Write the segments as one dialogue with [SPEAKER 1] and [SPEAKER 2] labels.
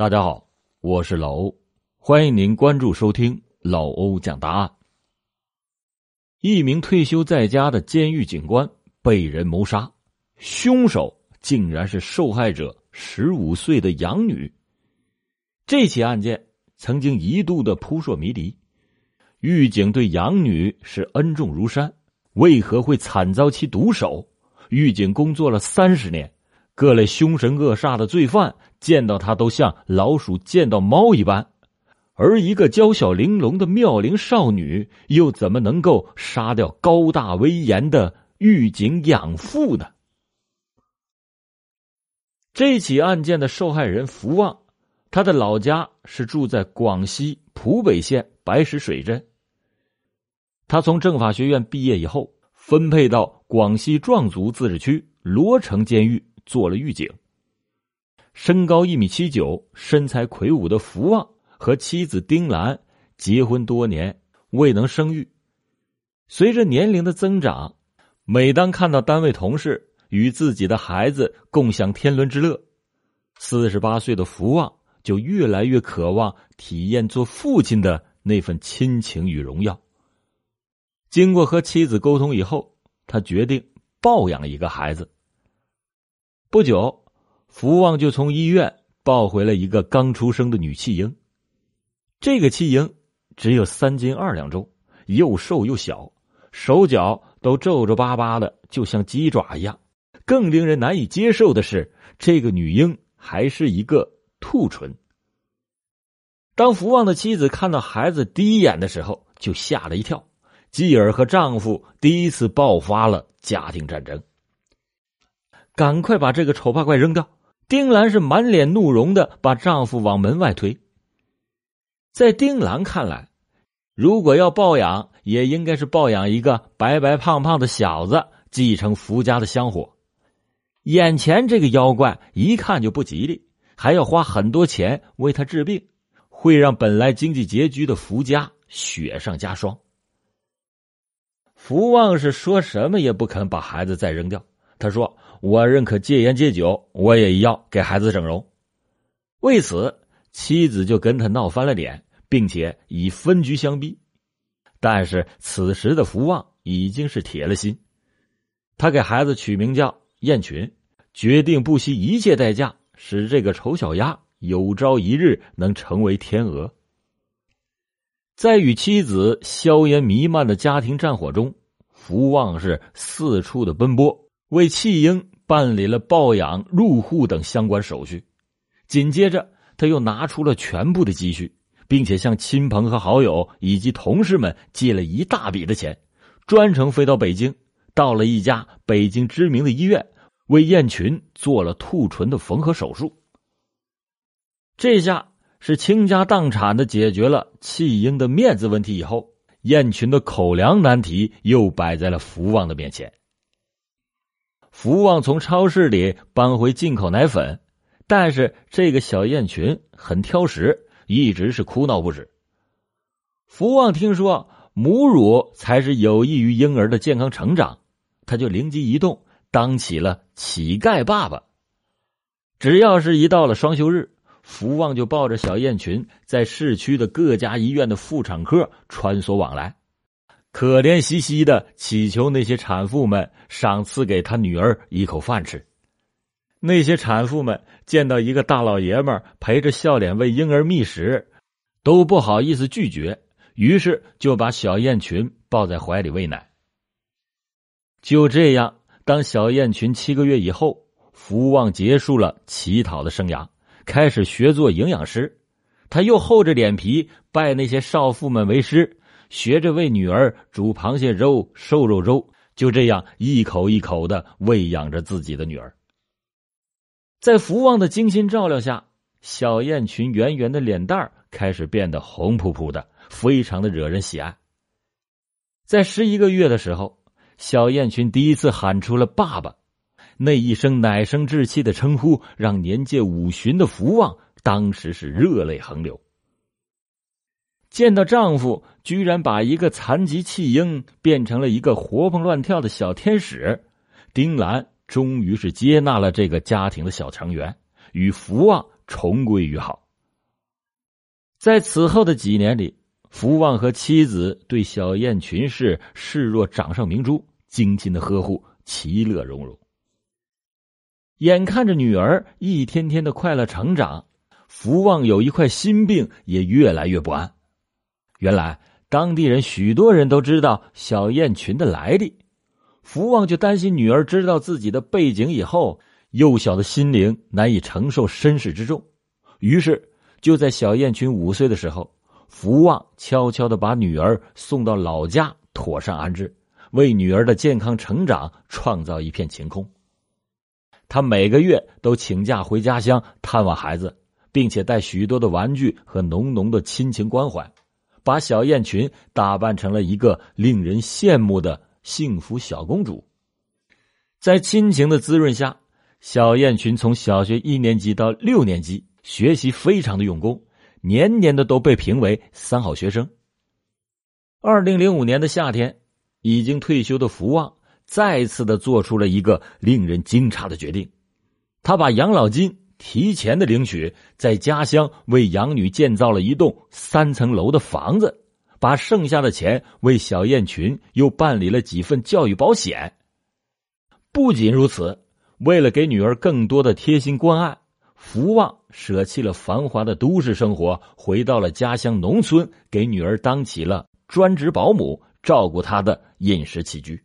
[SPEAKER 1] 大家好，我是老欧，欢迎您关注收听老欧讲答案。一名退休在家的监狱警官被人谋杀，凶手竟然是受害者十五岁的养女。这起案件曾经一度的扑朔迷离，狱警对养女是恩重如山，为何会惨遭其毒手？狱警工作了三十年。各类凶神恶煞的罪犯见到他都像老鼠见到猫一般，而一个娇小玲珑的妙龄少女又怎么能够杀掉高大威严的狱警养父呢？这起案件的受害人福旺，他的老家是住在广西浦北县白石水镇。他从政法学院毕业以后，分配到广西壮族自治区罗城监狱。做了狱警。身高一米七九、身材魁梧的福旺和妻子丁兰结婚多年未能生育。随着年龄的增长，每当看到单位同事与自己的孩子共享天伦之乐，四十八岁的福旺就越来越渴望体验做父亲的那份亲情与荣耀。经过和妻子沟通以后，他决定抱养一个孩子。不久，福旺就从医院抱回了一个刚出生的女弃婴。这个弃婴只有三斤二两重，又瘦又小，手脚都皱皱巴巴的，就像鸡爪一样。更令人难以接受的是，这个女婴还是一个兔唇。当福旺的妻子看到孩子第一眼的时候，就吓了一跳，继而和丈夫第一次爆发了家庭战争。赶快把这个丑八怪扔掉！丁兰是满脸怒容的把丈夫往门外推。在丁兰看来，如果要抱养，也应该是抱养一个白白胖胖的小子，继承福家的香火。眼前这个妖怪一看就不吉利，还要花很多钱为他治病，会让本来经济拮据的福家雪上加霜。福旺是说什么也不肯把孩子再扔掉。他说。我认可戒烟戒酒，我也要给孩子整容。为此，妻子就跟他闹翻了脸，并且以分居相逼。但是此时的福旺已经是铁了心，他给孩子取名叫燕群，决定不惜一切代价使这个丑小鸭有朝一日能成为天鹅。在与妻子硝烟弥漫的家庭战火中，福旺是四处的奔波，为弃婴。办理了抱养、入户等相关手续，紧接着他又拿出了全部的积蓄，并且向亲朋和好友以及同事们借了一大笔的钱，专程飞到北京，到了一家北京知名的医院，为燕群做了兔唇的缝合手术。这下是倾家荡产的解决了弃婴的面子问题以后，燕群的口粮难题又摆在了福旺的面前。福旺从超市里搬回进口奶粉，但是这个小燕群很挑食，一直是哭闹不止。福旺听说母乳才是有益于婴儿的健康成长，他就灵机一动，当起了乞丐爸爸。只要是一到了双休日，福旺就抱着小燕群在市区的各家医院的妇产科穿梭往来。可怜兮兮的祈求那些产妇们赏赐给他女儿一口饭吃。那些产妇们见到一个大老爷们陪着笑脸为婴儿觅食，都不好意思拒绝，于是就把小燕群抱在怀里喂奶。就这样，当小燕群七个月以后，福旺结束了乞讨的生涯，开始学做营养师。他又厚着脸皮拜那些少妇们为师。学着为女儿煮螃蟹粥、瘦肉粥，就这样一口一口的喂养着自己的女儿。在福旺的精心照料下，小燕群圆圆的脸蛋开始变得红扑扑的，非常的惹人喜爱。在十一个月的时候，小燕群第一次喊出了“爸爸”，那一声奶声稚气的称呼，让年届五旬的福旺当时是热泪横流。见到丈夫居然把一个残疾弃婴变成了一个活蹦乱跳的小天使，丁兰终于是接纳了这个家庭的小成员，与福旺重归于好。在此后的几年里，福旺和妻子对小燕群氏视若掌上明珠，精心的呵护，其乐融融。眼看着女儿一天天的快乐成长，福旺有一块心病也越来越不安。原来当地人许多人都知道小燕群的来历，福旺就担心女儿知道自己的背景以后，幼小的心灵难以承受身世之重，于是就在小燕群五岁的时候，福旺悄悄的把女儿送到老家妥善安置，为女儿的健康成长创造一片晴空。他每个月都请假回家乡探望孩子，并且带许多的玩具和浓浓的亲情关怀，把小燕群打扮成了一个令人羡慕的幸福小公主。在亲情的滋润下，小燕群从小学一年级到六年级学习非常的用功，年年的都被评为三好学生。二零零五年的夏天，已经退休的福旺。再次的做出了一个令人惊诧的决定，他把养老金提前的领取，在家乡为养女建造了一栋三层楼的房子，把剩下的钱为小燕群又办理了几份教育保险。不仅如此，为了给女儿更多的贴心关爱，福旺舍弃了繁华的都市生活，回到了家乡农村，给女儿当起了专职保姆，照顾她的饮食起居。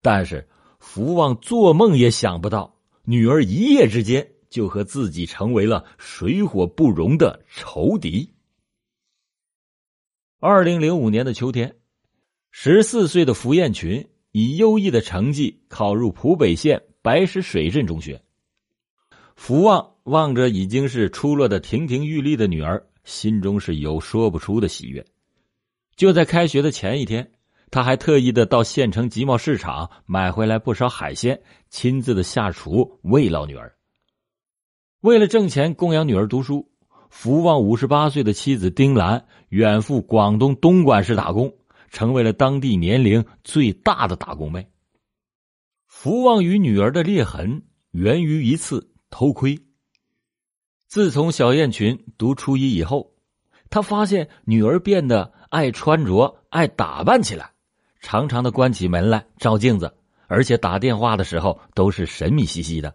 [SPEAKER 1] 但是，福旺做梦也想不到，女儿一夜之间就和自己成为了水火不容的仇敌。二零零五年的秋天，十四岁的福艳群以优异的成绩考入浦北县白石水镇中学。福旺望着已经是出落的亭亭玉立的女儿，心中是有说不出的喜悦。就在开学的前一天。他还特意的到县城集贸市场买回来不少海鲜，亲自的下厨慰劳女儿。为了挣钱供养女儿读书，福旺五十八岁的妻子丁兰远赴广东东莞市打工，成为了当地年龄最大的打工妹。福旺与女儿的裂痕源于一次偷窥。自从小燕群读初一以后，他发现女儿变得爱穿着、爱打扮起来。常常的关起门来照镜子，而且打电话的时候都是神秘兮兮的。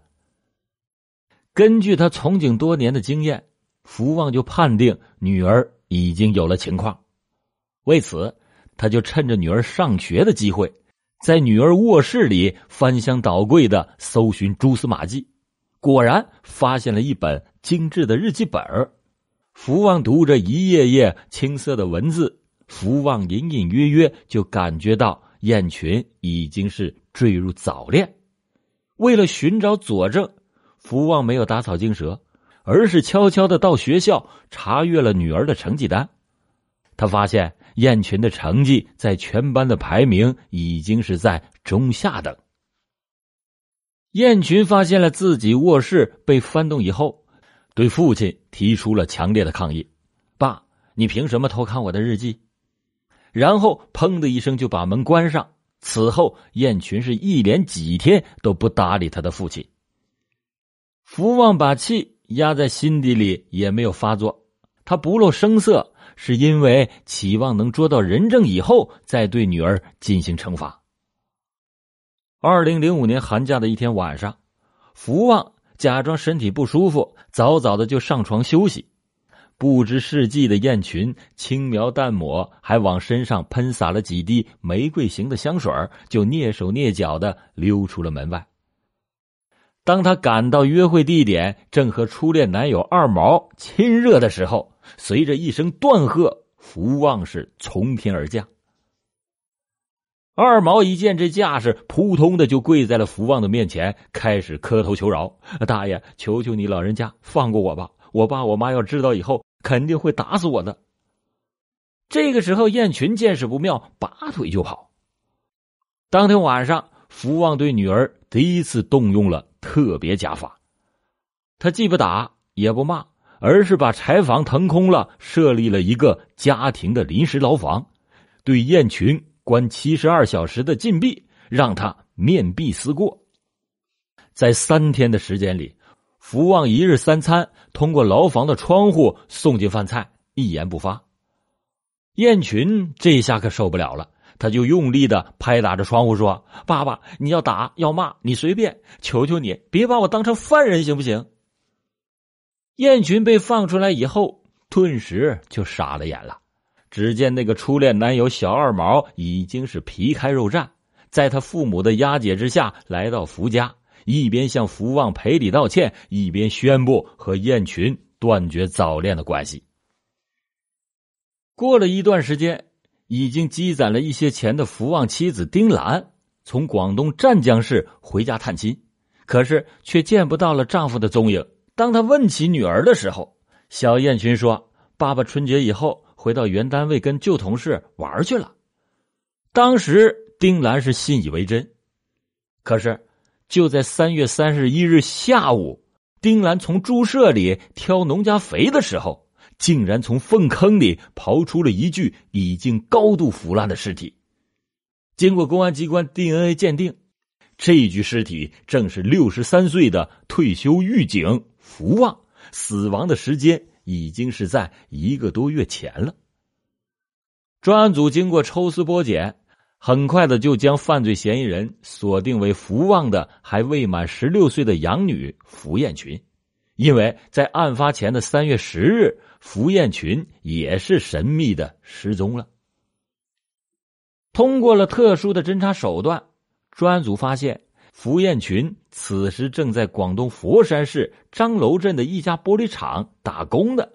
[SPEAKER 1] 根据他从警多年的经验，福旺就判定女儿已经有了情况。为此，他就趁着女儿上学的机会，在女儿卧室里翻箱倒柜的搜寻蛛丝马迹，果然发现了一本精致的日记本福旺读着一页页青涩的文字。福旺隐隐约约就感觉到燕群已经是坠入早恋。为了寻找佐证，福旺没有打草惊蛇，而是悄悄的到学校查阅了女儿的成绩单。他发现燕群的成绩在全班的排名已经是在中下等。燕群发现了自己卧室被翻动以后，对父亲提出了强烈的抗议：“爸，你凭什么偷看我的日记？”然后，砰的一声就把门关上。此后，燕群是一连几天都不搭理他的父亲。福旺把气压在心底里，也没有发作。他不露声色，是因为期望能捉到人证以后，再对女儿进行惩罚。二零零五年寒假的一天晚上，福旺假装身体不舒服，早早的就上床休息。不知世纪的燕群轻描淡抹，还往身上喷洒了几滴玫瑰型的香水就蹑手蹑脚的溜出了门外。当他赶到约会地点，正和初恋男友二毛亲热的时候，随着一声断喝，福旺是从天而降。二毛一见这架势，扑通的就跪在了福旺的面前，开始磕头求饶：“大爷，求求你老人家放过我吧！我爸我妈要知道以后……”肯定会打死我的。这个时候，燕群见势不妙，拔腿就跑。当天晚上，福旺对女儿第一次动用了特别加法，他既不打也不骂，而是把柴房腾空了，设立了一个家庭的临时牢房，对燕群关七十二小时的禁闭，让他面壁思过。在三天的时间里。福旺一日三餐通过牢房的窗户送进饭菜，一一言不发。燕群这下可受不了了，他就用力的拍打着窗户说：“爸爸，你要打要骂你随便，求求你别把我当成犯人，行不行？”燕群被放出来以后，顿时就傻了眼了。只见那个初恋男友小二毛已经是皮开肉绽，在他父母的押解之下来到福家，一边向福旺赔礼道歉，一边宣布和燕群断绝早恋的关系。过了一段时间，已经积攒了一些钱的福旺妻子丁兰从广东湛江市回家探亲，可是却见不到了丈夫的踪影。当她问起女儿的时候，小燕群说：“爸爸春节以后。”回到原单位跟旧同事玩去了，当时丁兰是信以为真。可是就在三月三十一日下午，丁兰从猪舍里挑农家肥的时候，竟然从粪坑里刨出了一具已经高度腐烂的尸体。经过公安机关 DNA 鉴定，这具尸体正是六十三岁的退休狱警福旺，死亡的时间。已经是在一个多月前了。专案组经过抽丝剥茧，很快的就将犯罪嫌疑人锁定为福旺的还未满十六岁的养女福艳群，因为在案发前的三月十日，福艳群也是神秘的失踪了。通过了特殊的侦查手段，专案组发现。福艳群此时正在广东佛山市张楼镇的一家玻璃厂打工的。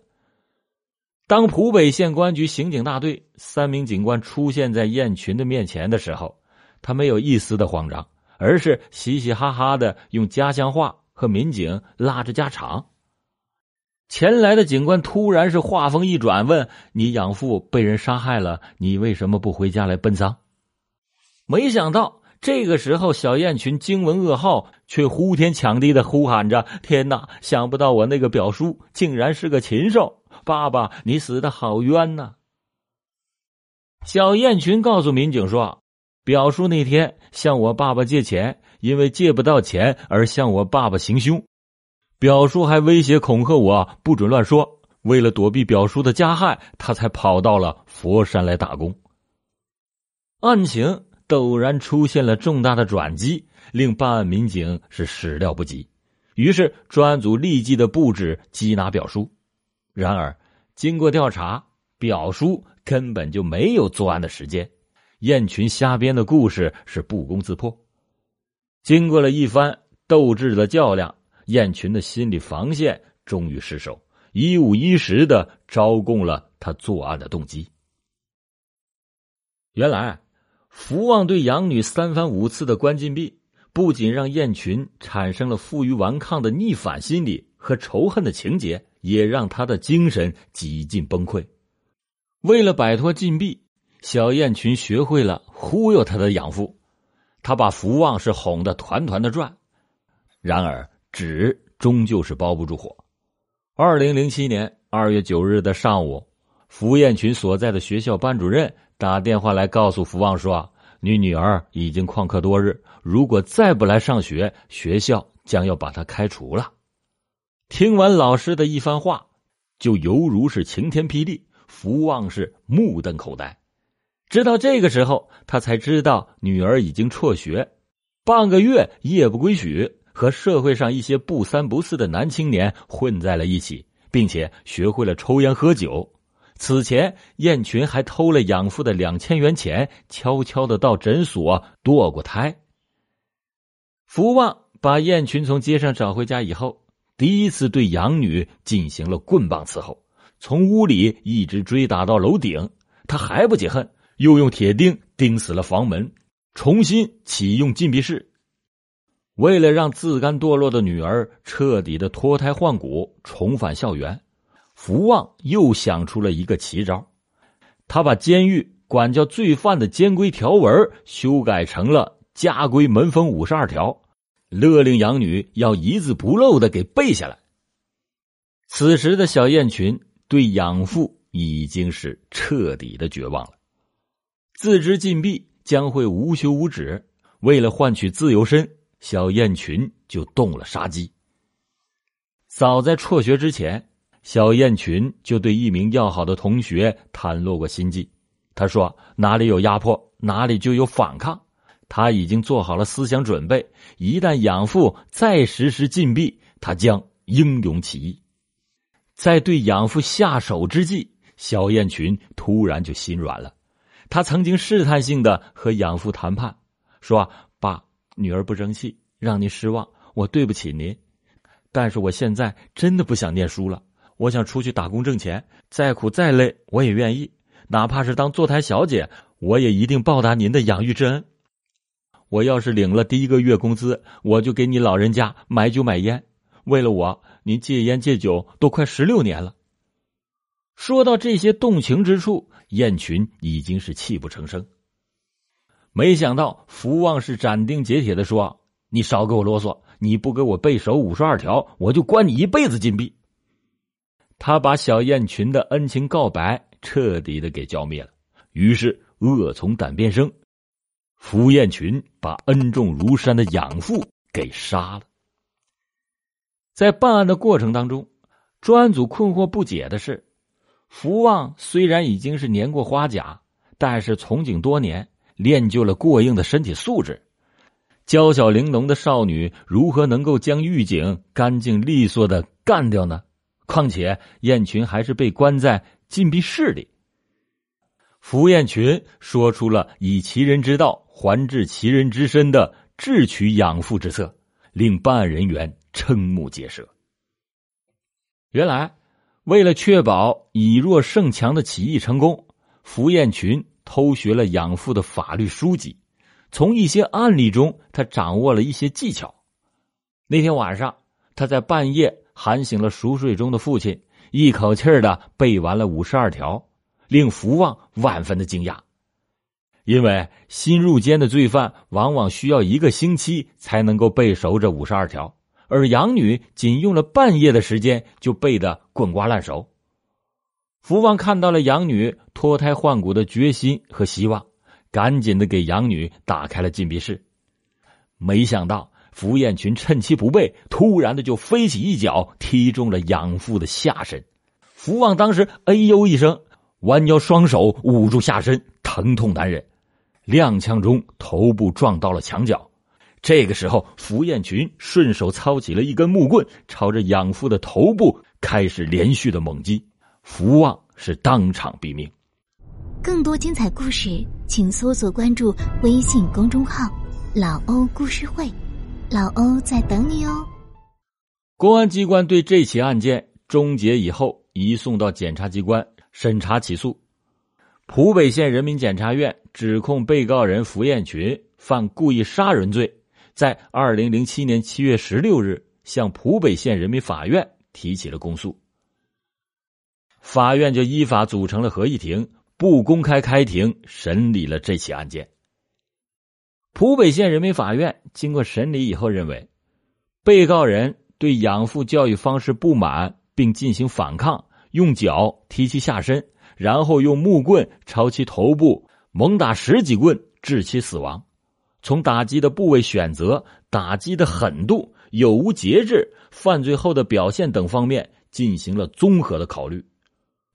[SPEAKER 1] 当浦北县公安局刑警大队三名警官出现在艳群的面前的时候，他没有一丝的慌张，而是嘻嘻哈哈的用家乡话和民警拉着家常。前来的警官突然是话锋一转，问：“你养父被人杀害了，你为什么不回家来奔丧？”没想到。这个时候，小燕群惊闻噩耗，却呼天抢地的呼喊着：“天哪！想不到我那个表叔竟然是个禽兽！爸爸，你死的好冤呐！”小燕群告诉民警说：“表叔那天向我爸爸借钱，因为借不到钱而向我爸爸行凶。表叔还威胁恐吓我，不准乱说。为了躲避表叔的加害，他才跑到了佛山来打工。”案情。陡然出现了重大的转机，令办案民警是始料不及。于是专案组立即的布置缉拿表叔。然而经过调查，表叔根本就没有作案的时间。燕群瞎编的故事是不攻自破。经过了一番斗智的较量，燕群的心理防线终于失守，一五一十的招供了他作案的动机。原来。福旺对养女三番五次的关禁闭，不仅让燕群产生了负隅顽抗的逆反心理和仇恨的情节，也让他的精神几近崩溃。为了摆脱禁闭，小燕群学会了忽悠他的养父，他把福旺是哄得团团的转。然而纸终究是包不住火。二零零七年二月九日的上午，福燕群所在的学校班主任。打电话来告诉福旺说：“你女儿已经旷课多日，如果再不来上学，学校将要把她开除了。”听完老师的一番话，就犹如是晴天霹雳。福旺是目瞪口呆，直到这个时候，他才知道女儿已经辍学，半个月夜不归宿，和社会上一些不三不四的男青年混在了一起，并且学会了抽烟喝酒。此前，燕群还偷了养父的两千元钱，悄悄的到诊所堕过胎。福旺把燕群从街上找回家以后，第一次对养女进行了棍棒伺候，从屋里一直追打到楼顶。他还不解恨，又用铁钉钉死了房门，重新启用禁闭室。为了让自甘堕落的女儿彻底的脱胎换骨，重返校园。福旺又想出了一个奇招，他把监狱管教罪犯的监规条文修改成了家规门风五十二条，勒令养女要一字不漏的给背下来。此时的小燕群对养父已经是彻底的绝望了，自知禁闭将会无休无止，为了换取自由身，小燕群就动了杀机。早在辍学之前。小燕群就对一名要好的同学袒露过心迹。他说：“哪里有压迫，哪里就有反抗。他已经做好了思想准备，一旦养父再实施禁闭，他将英勇起义。”在对养父下手之际，小燕群突然就心软了。他曾经试探性的和养父谈判，说：“爸，女儿不争气，让您失望，我对不起您。但是我现在真的不想念书了。”我想出去打工挣钱，再苦再累我也愿意，哪怕是当坐台小姐，我也一定报答您的养育之恩。我要是领了第一个月工资，我就给你老人家买酒买烟。为了我，您戒烟戒酒都快十六年了。说到这些动情之处，燕群已经是泣不成声。没想到福旺是斩钉截铁的说：“你少给我啰嗦，你不给我背熟五十二条，我就关你一辈子禁闭。”他把小燕群的恩情告白彻底的给浇灭了，于是恶从胆边生，福燕群把恩重如山的养父给杀了。在办案的过程当中，专案组困惑不解的是，福旺虽然已经是年过花甲，但是从警多年，练就了过硬的身体素质，娇小玲珑的少女如何能够将狱警干净利索的干掉呢？况且燕群还是被关在禁闭室里。福燕群说出了以其人之道还治其人之身的智取养父之策，令办案人员瞠目结舌。原来，为了确保以弱胜强的起义成功，符燕群偷学了养父的法律书籍，从一些案例中，他掌握了一些技巧。那天晚上，他在半夜。喊醒了熟睡中的父亲，一口气儿的背完了五十二条，令福旺万分的惊讶。因为新入监的罪犯往往需要一个星期才能够背熟这五十二条，而养女仅用了半夜的时间就背得滚瓜烂熟。福旺看到了养女脱胎换骨的决心和希望，赶紧的给养女打开了禁闭室，没想到。福燕群趁其不备，突然的就飞起一脚踢中了养父的下身。福旺当时哎呦一声，弯腰双手捂住下身，疼痛难忍。踉跄中头部撞到了墙角。这个时候，福燕群顺手操起了一根木棍，朝着养父的头部开始连续的猛击。福旺是当场毙命。
[SPEAKER 2] 更多精彩故事，请搜索关注微信公众号“老欧故事会”。老欧在等你哦。
[SPEAKER 1] 公安机关对这起案件终结以后，移送到检察机关审查起诉。浦北县人民检察院指控被告人符艳群犯故意杀人罪，在二零零七年七月十六日向浦北县人民法院提起了公诉。法院就依法组成了合议庭，不公开开庭审理了这起案件。浦北县人民法院经过审理以后认为，被告人对养父教育方式不满，并进行反抗，用脚踢其下身，然后用木棍朝其头部猛打十几棍，致其死亡。从打击的部位选择、打击的狠度、有无节制、犯罪后的表现等方面进行了综合的考虑。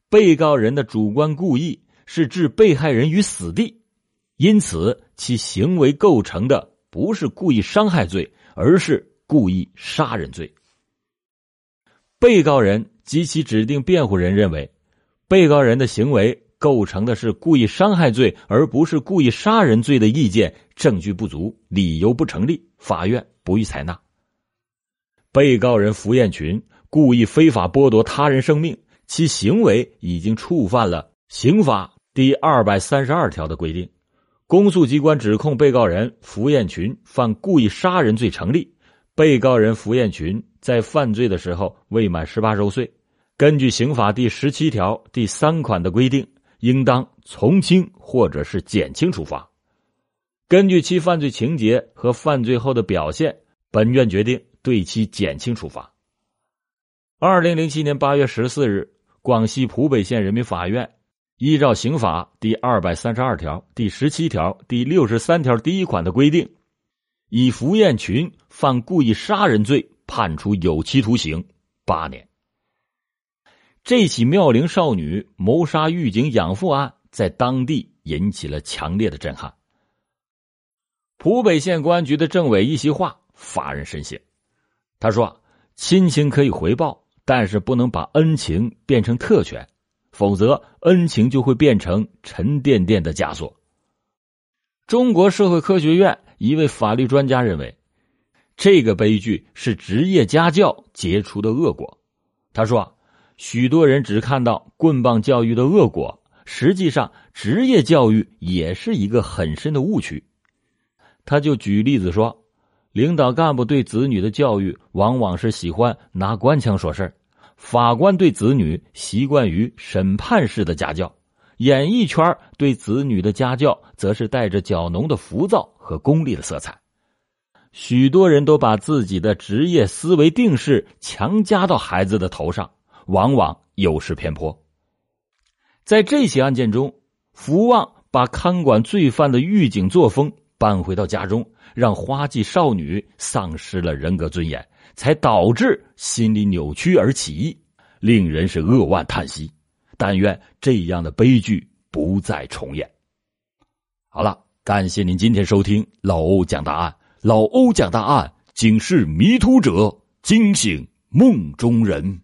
[SPEAKER 1] 被告人的主观故意是置被害人于死地。因此，其行为构成的不是故意伤害罪，而是故意杀人罪。被告人及其指定辩护人认为，被告人的行为构成的是故意伤害罪，而不是故意杀人罪的意见证据不足，理由不成立，法院不予采纳。被告人符艳群故意非法剥夺他人生命，其行为已经触犯了刑法第二百三十二条的规定。公诉机关指控被告人符艳群犯故意杀人罪成立。被告人符艳群在犯罪的时候未满十八周岁，根据刑法第十七条第三款的规定，应当从轻或者是减轻处罚。根据其犯罪情节和犯罪后的表现，本院决定对其减轻处罚。二零零七年八月十四日，广西浦北县人民法院。依照刑法第二百三十二条、第十七条、第六十三条第一款的规定，以符艳群犯故意杀人罪判处有期徒刑八年。这起妙龄少女谋杀狱警养父案在当地引起了强烈的震撼。浦北县公安局的政委一席话发人深省。他说：“亲情可以回报，但是不能把恩情变成特权，否则恩情就会变成沉甸甸的枷锁。”中国社会科学院一位法律专家认为，这个悲剧是职业家教结出的恶果。他说。许多人只看到棍棒教育的恶果，实际上职业教育也是一个很深的误区。他就举例子说，领导干部对子女的教育往往是喜欢拿官腔说事法官对子女习惯于审判式的家教，演艺圈对子女的家教则是带着较浓的浮躁和功利的色彩。许多人都把自己的职业思维定式强加到孩子的头上。往往有失偏颇。在这起案件中，福旺把看管罪犯的狱警作风搬回到家中，让花季少女丧失了人格尊严，才导致心理扭曲而起义，令人是扼腕叹息。但愿这样的悲剧不再重演。好了，感谢您今天收听老欧讲大案。老欧讲大案，警示迷途者，惊醒梦中人。